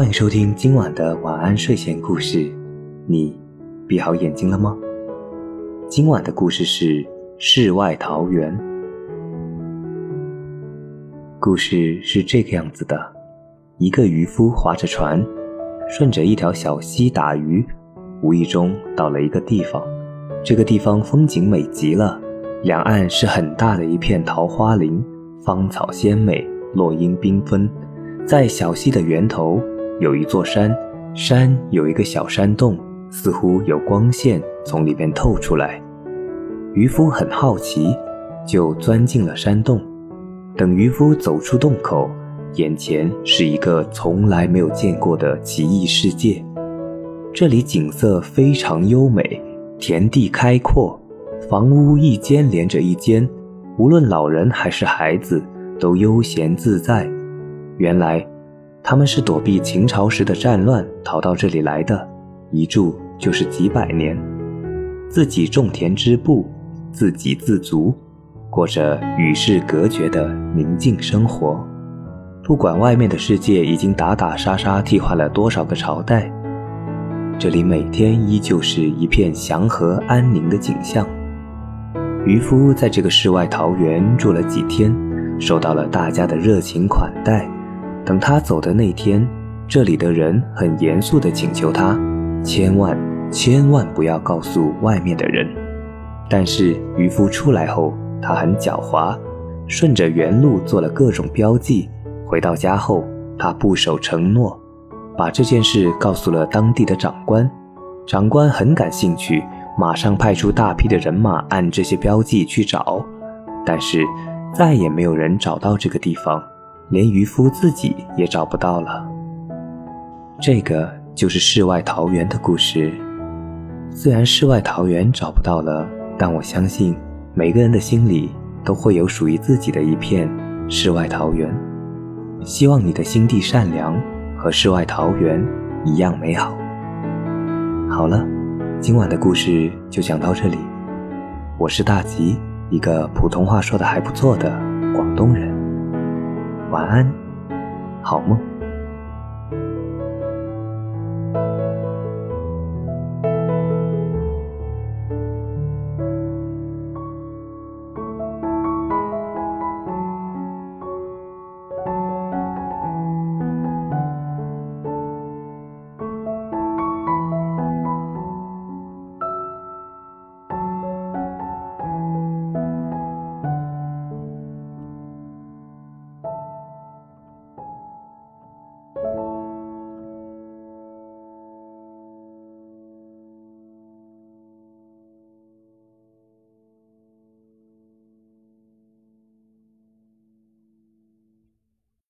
欢迎收听今晚的晚安睡前故事。你闭好眼睛了吗？今晚的故事是世外桃源。故事是这个样子的：一个渔夫划着船，顺着一条小溪打鱼，无意中到了一个地方。这个地方风景美极了，两岸是很大的一片桃花林，芳草鲜美，落英缤纷。在小溪的源头有一座山，山有一个小山洞，似乎有光线从里面透出来。渔夫很好奇，就钻进了山洞。等渔夫走出洞口，眼前是一个从来没有见过的奇异世界。这里景色非常优美。田地开阔，房屋一间连着一间，无论老人还是孩子都悠闲自在。原来，他们是躲避秦朝时的战乱逃到这里来的，一住就是几百年。自己种田织布，自给自足，过着与世隔绝的宁静生活。不管外面的世界已经打打杀杀，替换了多少个朝代。这里每天依旧是一片祥和安宁的景象。渔夫在这个世外桃源住了几天，受到了大家的热情款待。等他走的那天，这里的人很严肃地请求他，千万千万不要告诉外面的人。但是渔夫出来后，他很狡猾，顺着原路做了各种标记。回到家后，他不守承诺。把这件事告诉了当地的长官，长官很感兴趣，马上派出大批的人马按这些标记去找，但是再也没有人找到这个地方，连渔夫自己也找不到了。这个就是世外桃源的故事。虽然世外桃源找不到了，但我相信每个人的心里都会有属于自己的一片世外桃源。希望你的心地善良。和世外桃源一样美好。好了，今晚的故事就讲到这里。我是大吉，一个普通话说的还不错的广东人。晚安，好梦。